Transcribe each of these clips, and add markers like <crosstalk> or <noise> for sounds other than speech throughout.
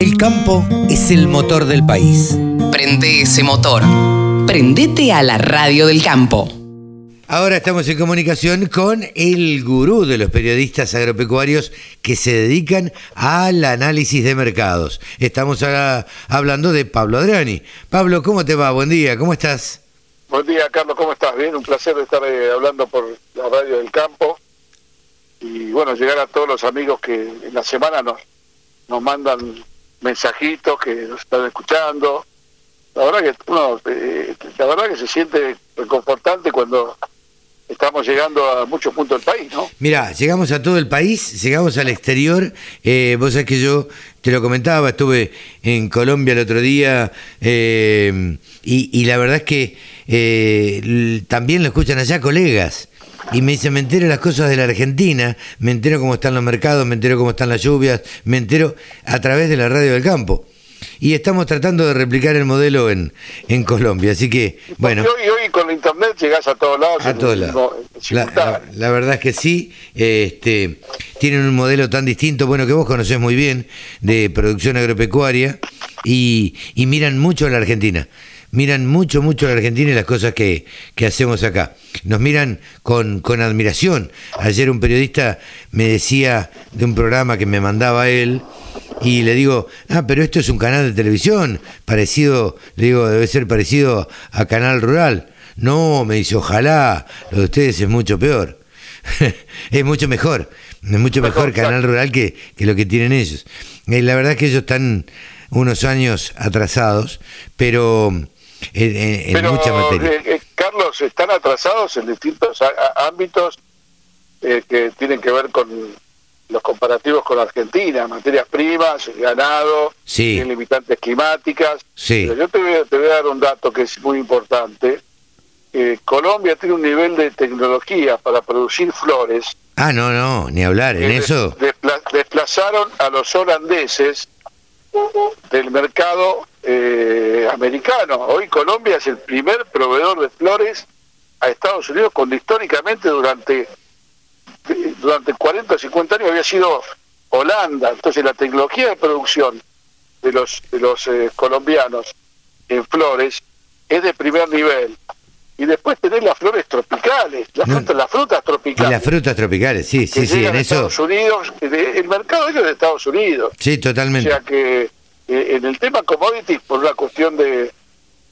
El campo es el motor del país. Prende ese motor. Prendete a la radio del campo. Ahora estamos en comunicación con el gurú de los periodistas agropecuarios que se dedican al análisis de mercados. Estamos ahora hablando de Pablo Adriani. Pablo, ¿cómo te va? Buen día, ¿cómo estás? Buen día, Carlos, ¿cómo estás? Bien, un placer estar eh, hablando por la radio del campo y bueno, llegar a todos los amigos que en la semana nos, nos mandan mensajitos que nos están escuchando. La verdad que uno, eh, la verdad que se siente reconfortante cuando estamos llegando a muchos puntos del país, ¿no? Mira, llegamos a todo el país, llegamos al exterior. Eh, vos sabés que yo te lo comentaba, estuve en Colombia el otro día eh, y, y, la verdad es que eh, también lo escuchan allá colegas. Y me dice, me entero las cosas de la Argentina, me entero cómo están los mercados, me entero cómo están las lluvias, me entero a través de la radio del campo. Y estamos tratando de replicar el modelo en, en Colombia, así que, bueno. Y hoy, hoy con internet llegás a todos lados. A todos lados. La, la, la, verdad es que sí, este, tienen un modelo tan distinto, bueno, que vos conocés muy bien, de producción agropecuaria, y, y miran mucho a la Argentina miran mucho, mucho a la Argentina y las cosas que, que hacemos acá. Nos miran con, con, admiración. Ayer un periodista me decía de un programa que me mandaba él y le digo, ah, pero esto es un canal de televisión, parecido, le digo, debe ser parecido a Canal Rural. No, me dice, ojalá, lo de ustedes es mucho peor. <laughs> es mucho mejor, es mucho mejor Canal Rural que, que lo que tienen ellos. Eh, la verdad es que ellos están unos años atrasados, pero en, en Pero. Eh, eh, Carlos, están atrasados en distintos ámbitos eh, que tienen que ver con los comparativos con Argentina, materias primas, ganado, sí. limitantes climáticas. Sí. Pero yo te voy, a, te voy, a, dar un dato que es muy importante. Eh, Colombia tiene un nivel de tecnología para producir flores. Ah, no, no, ni hablar, en eso. Despla desplazaron a los holandeses del mercado eh, americano. Hoy Colombia es el primer proveedor de flores a Estados Unidos cuando históricamente durante durante 40 o 50 años había sido Holanda. Entonces la tecnología de producción de los de los eh, colombianos en flores es de primer nivel. Y después tener las flores tropicales, las, No. frutas, las frutas tropicales. Y las frutas tropicales, sí, sí, sí, en eso. Estados Unidos, el mercado de ellos es de Estados Unidos. Sí, O totalmente. sea que eh, en el tema commodities, por una cuestión de,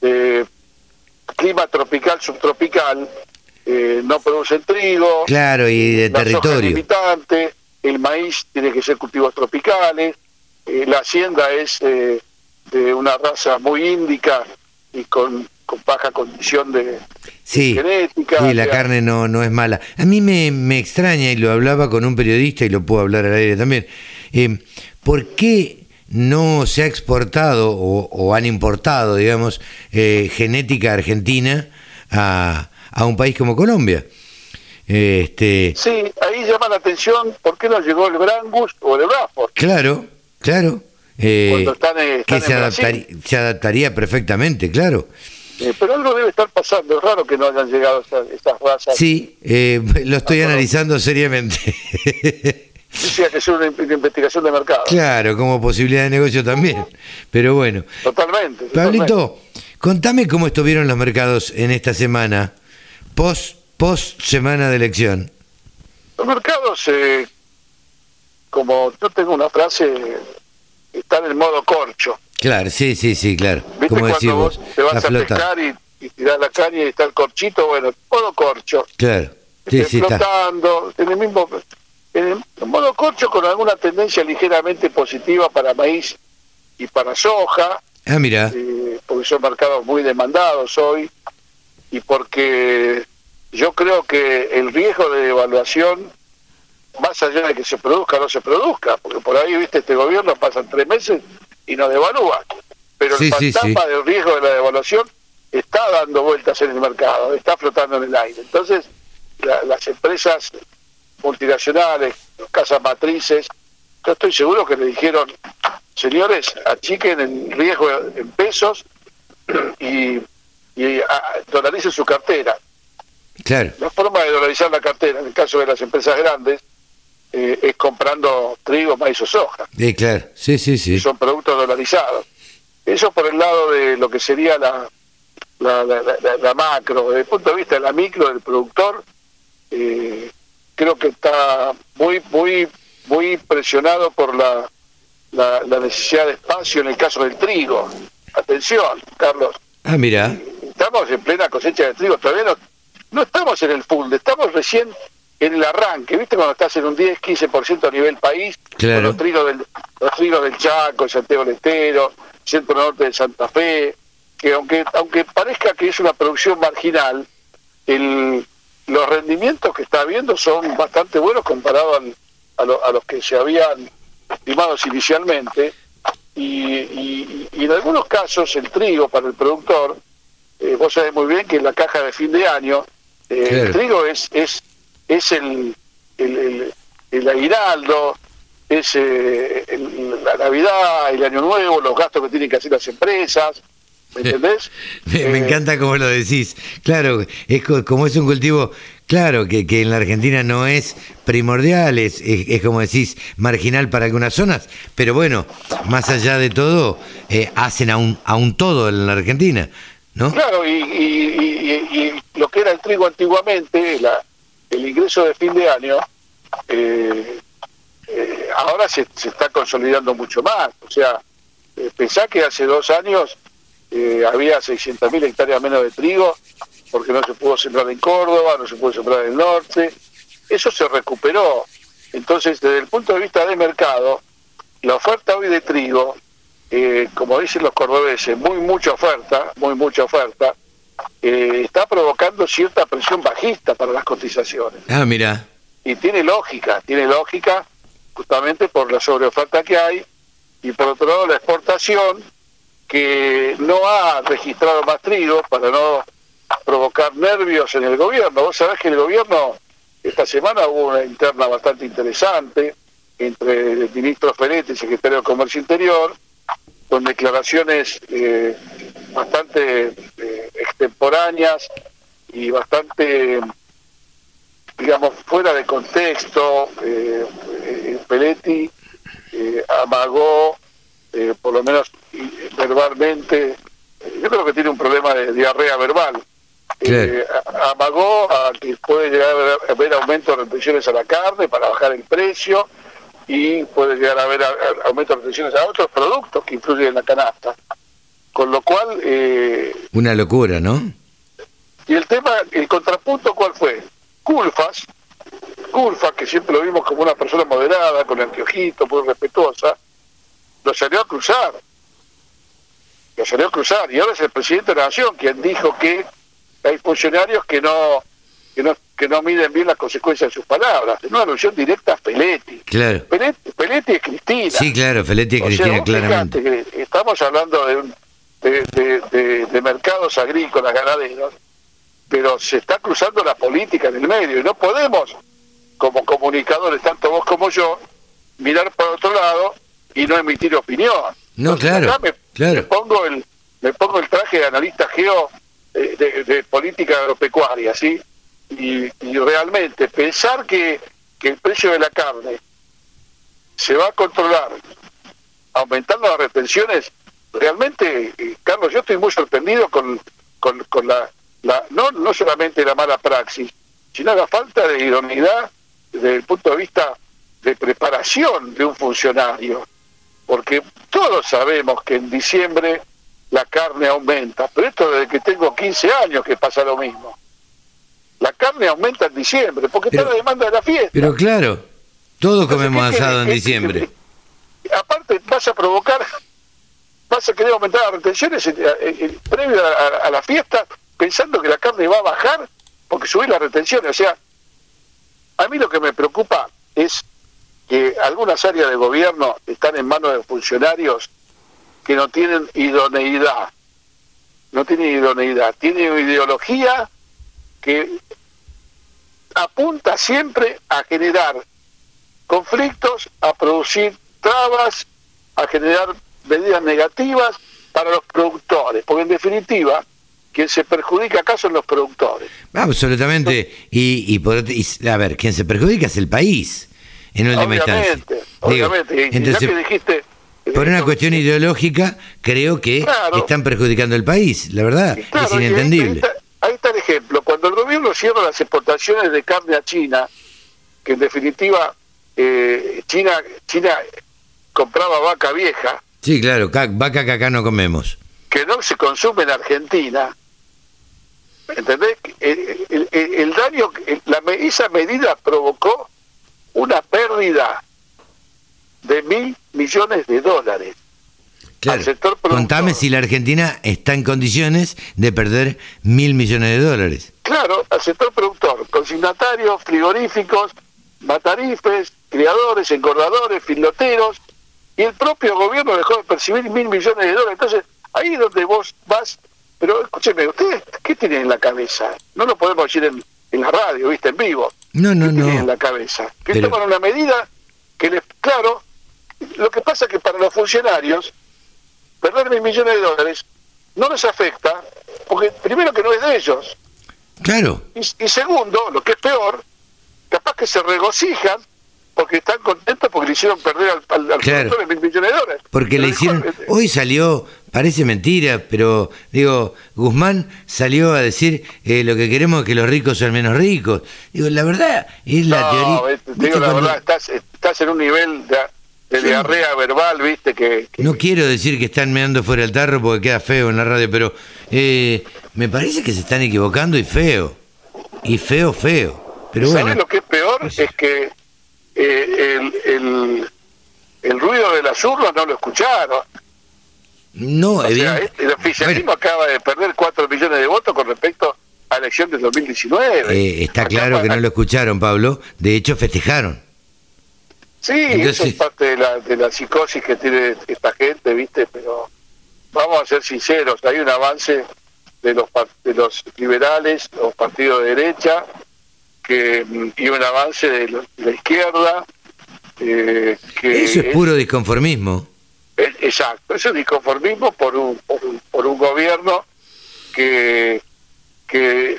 de clima tropical, subtropical, eh, no producen trigo, Claro, y de la territorio. limitante, el maíz tiene que ser cultivos tropicales, eh, la hacienda es eh, de una raza muy índica y con, con baja condición de Sí, genética. sí, la sea, carne no, no es mala. A mí me, me extraña, y lo hablaba con un periodista y lo puedo hablar al aire también, ¿por qué no se ha exportado o, o han importado, digamos, eh, genética argentina a, a un país como Colombia? Este, Sí, ahí llama la atención por qué no llegó el Brangus o el Bradford. claro, claro. eh, Cuando están, eh, que están se, en Brasil. adaptaría, se adaptaría perfectamente, claro. Eh, pero algo debe estar pasando, es raro que no hayan llegado estas, estas razas. Sí, eh, <laughs> lo estoy Ah, analizando seriamente. <laughs> Decía que es una, in- una investigación de mercado. Claro, como posibilidad de negocio también. Pero bueno. Totalmente. totalmente. Pablito, contame cómo estuvieron los mercados en esta semana, post, post semana de elección. Los mercados, eh, como yo tengo una frase, están en modo corcho. Claro, sí, sí, sí, claro. ¿Viste Como cuando decís vos te vas a pescar y, y tirás la caña y está el corchito? Bueno, modo corcho. Claro, sí, sí, está. flotando, en el mismo en el en modo corcho con alguna tendencia ligeramente positiva para maíz y para soja, Ah, mira, eh, porque son mercados muy demandados hoy y porque yo creo que el riesgo de devaluación, más allá de que se produzca o no se produzca, porque por ahí, viste, este gobierno pasan tres meses y no devalúa, pero Sí, el sí, fantasma sí. del riesgo de la devaluación está dando vueltas en el mercado, está flotando en el aire. Entonces, la- las empresas multinacionales, casas matrices, yo estoy seguro que le dijeron, señores, achiquen el riesgo en pesos y, y ah, dolaricen su cartera. claro. La forma de dolarizar la cartera, en el caso de las empresas grandes, eh, es comprando trigo, maíz o soja. Sí, claro, sí, sí, sí. Son productos dolarizados. Eso por el lado de lo que sería la, la, la, macro. Desde el punto de vista de la micro del productor, eh, creo que está muy, muy, muy presionado por la, la, necesidad de espacio en el caso del trigo. Atención, Carlos. Ah, mira. Estamos en plena cosecha de trigo, todavía no, no estamos en el full, estamos recién en el arranque, ¿viste? Cuando estás en un 10, 15% a nivel país, con los trigos del, los trigos del Chaco, Santiago del Estero, centro norte de Santa Fe, que aunque aunque parezca que es una producción marginal, el, los rendimientos que está habiendo son bastante buenos comparados a, a, los que se habían estimado inicialmente, y, y, en algunos casos el trigo para el productor, eh, vos sabés muy bien que en la caja de fin de año, eh, el trigo es, es es el, el, el, aguinaldo, es eh, la Navidad, el Año Nuevo, los gastos que tienen que hacer las empresas. ¿Me entendés? <laughs> me, eh, encanta como lo decís. Claro, es como es un cultivo, claro, que, que en la Argentina no es primordial, es, es, como decís, marginal para algunas zonas, pero bueno, más allá de todo, eh, hacen a un, a un todo en la Argentina. ¿No? Claro, y, y, y, lo que era el trigo antiguamente, la, el ingreso de fin de año eh, ahora se, se, está consolidando mucho más. O sea, pensá que hace dos años eh, había 600.000 hectáreas menos de trigo porque no se pudo sembrar en Córdoba, no se pudo sembrar en el norte. Eso se recuperó. Entonces, desde el punto de vista de mercado, la oferta hoy de trigo, como dicen los cordobeses, muy mucha oferta, muy mucha oferta, eh, está provocando cierta presión bajista para las cotizaciones. Ah, mira. Y tiene lógica, tiene lógica justamente por la sobreoferta que hay y por otro lado la exportación que no ha registrado más trigo para no provocar nervios en el gobierno. Vos sabés que el gobierno esta semana hubo una interna bastante interesante entre el ministro Ferretti, secretario de Comercio Interior, con declaraciones eh, bastante eh, extemporáneas y bastante, digamos, fuera de contexto. Eh, eh Peletti amagó, por lo menos verbalmente, yo creo que tiene un problema de diarrea verbal. amagó a que puede llegar a haber aumento de retenciones a la carne para bajar el precio y puede llegar a haber aumento de retenciones a otros productos que influyen en la canasta. Con lo cual... Eh, Una locura, ¿no? Y el tema, el contrapunto, ¿cuál fue? Culfas, Culfas, que siempre lo vimos como una persona moderada, con anteojito, muy respetuosa, lo salió a cruzar. Lo salió a cruzar. Y ahora es el presidente de la Nación quien dijo que hay funcionarios que no que no, que no miden bien las consecuencias de sus palabras. Es una alusión directa a Feletti. Claro. Feletti, es Cristina. Sí, claro, Feletti es Cristina, claramente. estamos hablando de un de, mercados agrícolas, ganaderos, pero se está cruzando la política en el medio y no podemos, como comunicadores, tanto vos como yo, mirar por otro lado y no emitir opinión. No, claro, me, claro. pongo el me pongo el traje de analista geo eh, de, política agropecuaria, ¿sí? Y, y, realmente pensar que, que el precio de la carne se va a controlar aumentando las retenciones realmente, eh, Carlos, yo estoy muy sorprendido con, con, la, la no, no solamente la mala praxis, sino la falta de idoneidad desde el punto de vista de preparación de un funcionario. Porque todos sabemos que en diciembre la carne aumenta, pero esto desde que tengo 15 años que pasa lo mismo. La carne aumenta en diciembre, porque está la demanda de la fiesta. Pero claro, todos comemos asado en diciembre. aparte, vas a provocar <laughs> vas a querer aumentar las retenciones eh, eh, previo a, la fiesta pensando que la carne va a bajar porque subir las retenciones. O sea, a mí lo que me preocupa es que algunas áreas de gobierno están en manos de funcionarios que no tienen idoneidad. No tienen idoneidad. Tienen ideología que apunta siempre a generar conflictos, a producir trabas, a generar medidas negativas para los productores, porque en definitiva, quien se perjudica acá son los productores. Absolutamente, y, y, a ver, quien se perjudica es el país. En última instancia. Obviamente, entonces, dijiste, por una cuestión ideológica, creo que están perjudicando el país, la verdad, es inentendible. Ahí está, el ejemplo, cuando el gobierno cierra las exportaciones de carne a China, que en definitiva eh, China, China compraba vaca vieja. Sí, claro, vaca que acá no comemos. Que no se consume en Argentina. ¿Entendés? El, daño, la, esa medida provocó una pérdida de mil millones de dólares. Claro. Al sector Contame si la Argentina está en condiciones de perder mil millones de dólares. Claro, al sector productor, consignatarios, frigoríficos, matarifes, criadores, engordadores, filoteros, y el propio gobierno dejó de percibir mil millones de dólares. Entonces, ahí es donde vos vas, pero escúcheme, ¿ustedes qué tienen en la cabeza? No lo podemos decir en, la radio, viste, en vivo. No, no, no. en la cabeza? Que toman una medida que les, claro, lo que pasa es que para los funcionarios, perder mil millones de dólares no les afecta, porque primero que no es de ellos. Claro. Y, segundo, lo que es peor, capaz que se regocijan porque están contentos porque le hicieron perder al, al, de mil millones de dólares. Porque le hicieron. Hoy salió, parece mentira, pero digo, Guzmán salió a decir eh, lo que queremos es que los ricos sean menos ricos. Digo, la verdad es la teoría. Digo, la verdad, estás, estás en un nivel de, de diarrea verbal, viste, que, No quiero decir que están meando fuera el tarro porque queda feo en la radio, pero eh, me parece que se están equivocando y feo. Y feo, feo. Pero ¿Sabes lo que es peor? Es que eh, el, el, ruido de las urnas no lo escucharon. No, el oficialismo acaba de perder 4 millones de votos con respecto a la elección del 2019. Eh, está claro que no lo escucharon, Pablo. De hecho, festejaron. Sí, eso es parte de la, de la psicosis que tiene esta gente, ¿viste? Pero vamos a ser sinceros, hay un avance de los, de los liberales, los partidos de derecha, que, y un avance de, la izquierda. Eh, que eso es puro disconformismo. Exacto, es disconformismo por un, por un, gobierno que, que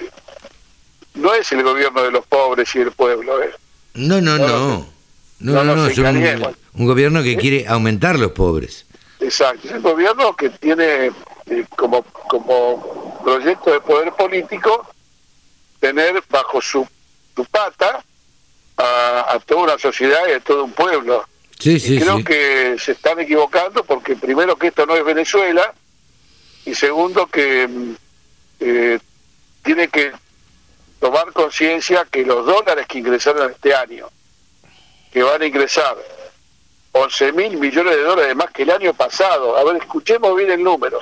no es el gobierno de los pobres y del pueblo. ¿eh? No, no, no. No, no, no, es un, gobierno que quiere aumentar los pobres. Exacto, es un gobierno que tiene eh, como, como proyecto de poder político tener bajo su, su pata a, toda una sociedad y a todo un pueblo. Sí, sí, creo que se están equivocando porque primero que esto no es Venezuela y segundo que mm, eh, tiene que tomar conciencia que los dólares que ingresaron este año que van a ingresar 11 mil millones de dólares más que el año pasado. A ver, escuchemos bien el número.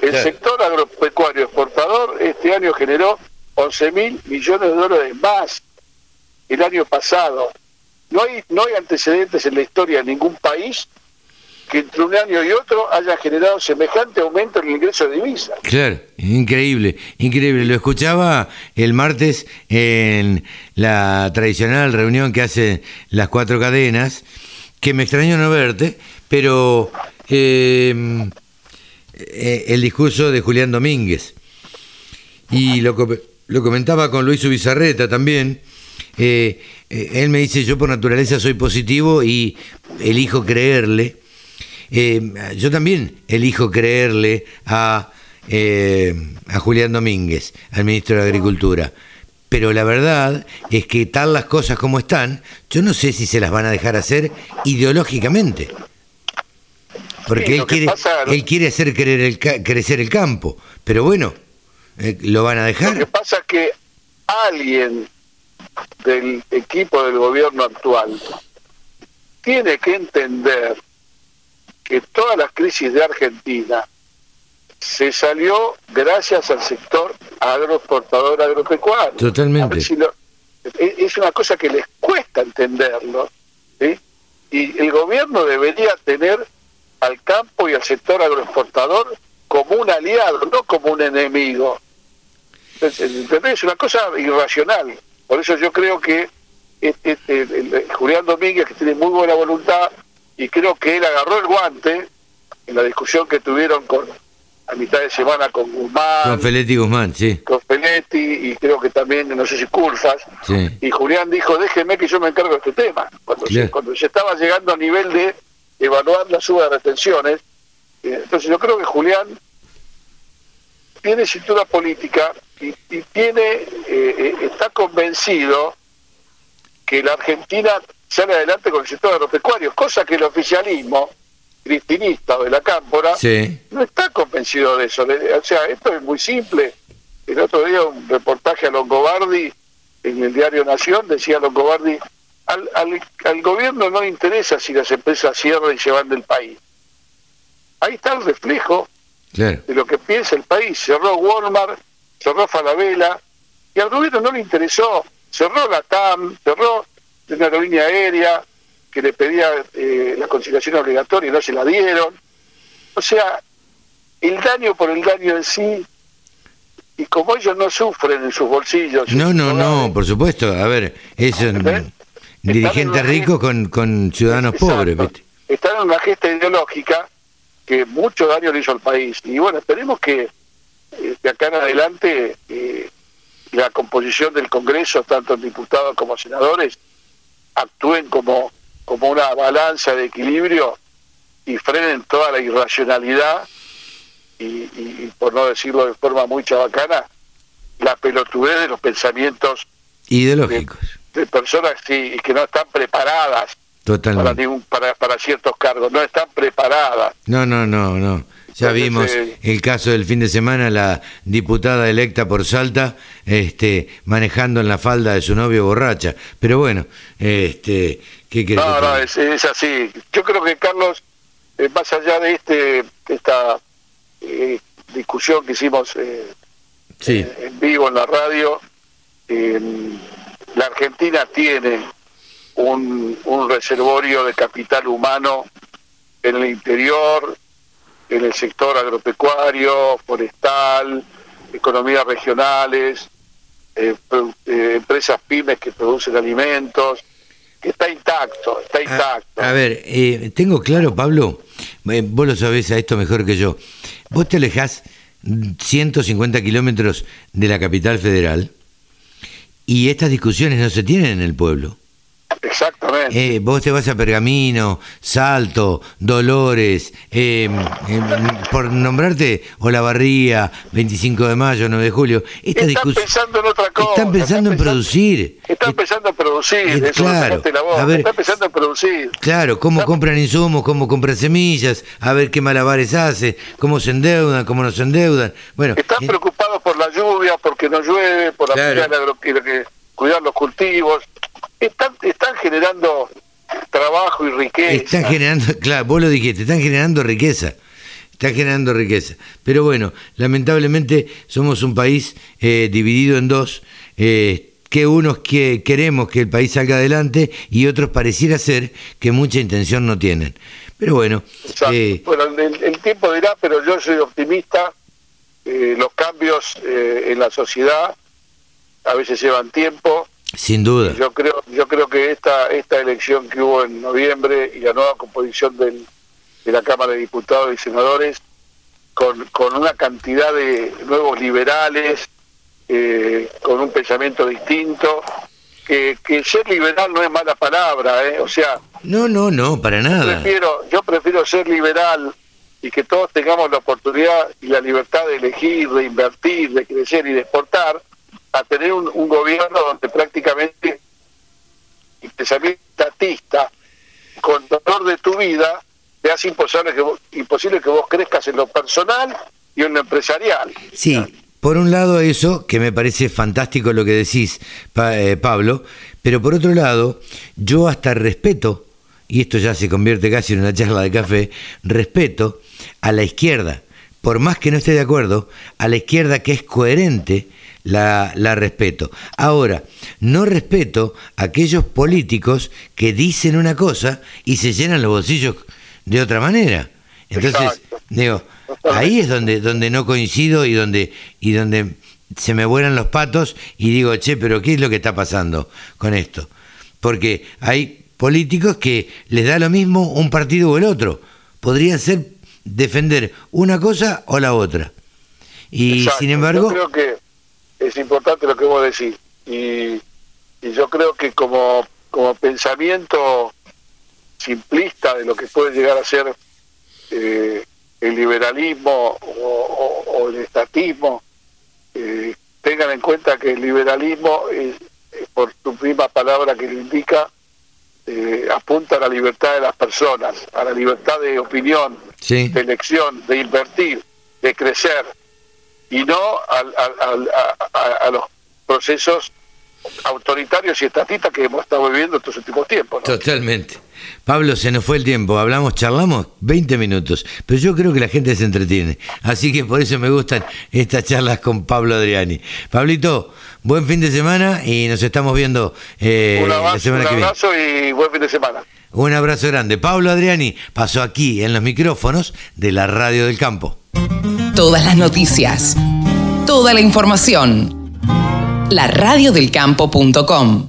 El sector agropecuario exportador este año generó 11 mil millones de dólares más el año pasado. No hay, no hay antecedentes en la historia de ningún país que entre un año y otro haya generado semejante aumento en el ingreso de divisas. Claro, increíble, increíble. Lo escuchaba el martes en la tradicional reunión que hacen las cuatro cadenas, que me extrañó no verte, pero em, eh, el discurso de Julián Domínguez. Y lo, lo comentaba con Luis Ubizarreta también. Eh, eh, él me dice, yo por naturaleza soy positivo y elijo creerle eh, yo también elijo creerle a, eh, a Julián Domínguez, al ministro de Agricultura. Pero la verdad es que tal las cosas como están, yo no sé si se las van a dejar hacer ideológicamente. Porque él, quiere, él quiere hacer el, crecer el campo. Pero bueno, eh, ¿lo van a dejar? Lo que pasa es que alguien del equipo del gobierno actual tiene que entender que toda la crisis de Argentina se salió gracias al sector agroexportador agropecuario. Totalmente. es una cosa que les cuesta entenderlo. Y el gobierno debería tener al campo y al sector agroexportador como un aliado, no como un enemigo. Es una cosa irracional. Por eso yo creo que este, este Julián Domínguez, que tiene muy buena voluntad, y creo que él agarró el guante en la discusión que tuvieron con a mitad de semana con Guzmán. Con Feletti Guzmán, sí. Con Feletti y creo que también, no sé si Curfas. Sí. Y Julián dijo, déjeme que yo me encargo de este tema. Cuando, se, cuando se estaba llegando a nivel de evaluar la suba de retenciones. Eh, entonces yo creo que Julián tiene cintura política y, tiene eh, eh, está convencido que la Argentina sale adelante con el sector agropecuario, cosa que el oficialismo cristinista o de la cámpora no está convencido de eso. O sea, esto es muy simple. El otro día un reportaje a Longobardi en el diario Nación decía Longobardi, al, al, al gobierno no le interesa si las empresas cierran y se van del país. Ahí está el reflejo de lo que piensa el país. Cerró Walmart, cerró Falabella, y al gobierno no le interesó. Cerró la TAM, cerró una aerolínea aérea que le pedía eh, la conciliación obligatoria y no se la dieron. O sea, el daño por el daño en sí, y como ellos no sufren en sus bolsillos. No, no, no, por supuesto. A ver, es un dirigente rico con, con ciudadanos pobres. Están en una gesta ideológica que mucho daño le hizo al país. Y bueno, esperemos que eh, de acá en adelante eh, la composición del Congreso, tanto diputados como senadores, actúen como, como una balanza de equilibrio y frenen toda la irracionalidad y, por no decirlo de forma muy chabacana, la pelotudez de los pensamientos ideológicos de, personas que no están preparadas para, para, ciertos cargos, no están preparadas. No, no, no, no. Ya vimos eh, el caso del fin de semana, la diputada electa por Salta, este, manejando en la falda de su novio borracha. Pero bueno, este, ¿qué querés No, no, es, así. Yo creo que Carlos, eh, más allá de este, esta eh, discusión que hicimos en vivo en la radio, la Argentina tiene un, un reservorio de capital humano en el interior, en el sector agropecuario, forestal, economías regionales, eh, eh, empresas pymes que producen alimentos, que está intacto, está intacto. A, ver, eh, tengo claro, Pablo, vos lo sabés a esto mejor que yo, vos te alejás 150 kilómetros de la capital federal y estas discusiones no se tienen en el pueblo. Exactamente. Eh, vos te vas a Pergamino, Salto, Dolores, eh, eh, por nombrarte Olavarría, 25 de mayo, 9 de julio. Esta están pensando en otra cosa. Están pensando en producir. Están pensando en producir. claro. A ver, están pensando en producir. Claro, cómo compran insumos, cómo compran semillas, a ver qué malabares hace, cómo se endeudan, cómo no se endeudan. Bueno, están preocupados por la lluvia, porque no llueve, por la cuidar los cultivos están, están generando trabajo y riqueza. Están generando, claro, vos lo dijiste, están generando riqueza. Están generando riqueza. Pero bueno, lamentablemente somos un país eh, dividido en dos. Eh, que unos que queremos que el país salga adelante y otros pareciera ser que mucha intención no tienen. Pero bueno. Eh, bueno, el, tiempo dirá, pero yo soy optimista. los cambios en la sociedad a veces llevan tiempo sin duda. Yo creo, yo creo que esta esta elección que hubo en noviembre y la nueva composición del, de la Cámara de Diputados y Senadores, con, con una cantidad de nuevos liberales, eh, con un pensamiento distinto, que, que ser liberal no es mala palabra, ¿eh? o sea... No, no, no, para nada. Yo prefiero, yo prefiero ser liberal y que todos tengamos la oportunidad y la libertad de elegir, de invertir, de crecer y de exportar, a tener un, gobierno donde prácticamente el pensamiento estatista, con dolor de tu vida, te hace imposible que, vos, imposible que vos crezcas en lo personal y en lo empresarial. Sí, por un lado eso, que me parece fantástico lo que decís, eh, Pablo, pero por otro lado, yo hasta respeto, y esto ya se convierte casi en una charla de café, respeto a la izquierda, por más que no esté de acuerdo, a la izquierda que es coherente la, la respeto. Ahora, no respeto a aquellos políticos que dicen una cosa y se llenan los bolsillos de otra manera. Entonces, digo, ahí es donde, donde no coincido y donde, y donde se me vuelan los patos y digo, che, pero ¿qué es lo que está pasando con esto? Porque hay políticos que les da lo mismo un partido o el otro. Podrían ser defender una cosa o la otra. Y sin embargo... Yo creo que es importante lo que vos decís. Y, y yo creo que como, como pensamiento simplista de lo que puede llegar a ser eh, el liberalismo o, el estatismo, eh, tengan en cuenta que el liberalismo, es, por su misma palabra que lo indica, eh, apunta a la libertad de las personas, a la libertad de opinión, de elección, de invertir, de crecer, y no a, los procesos autoritarios y estatistas que hemos estado viviendo estos últimos tiempos. Totalmente. Pablo, se nos fue el tiempo, hablamos, charlamos 20 minutos, pero yo creo que la gente se entretiene, así que por eso me gustan estas charlas con Pablo Adriani. Pablito, buen fin de semana y nos estamos viendo eh, la semana que viene. Un abrazo y buen fin de semana. Un abrazo grande. Pablo Adriani pasó aquí en los micrófonos de la Radio del Campo. Todas las noticias, toda la información. La radiodelcampo.com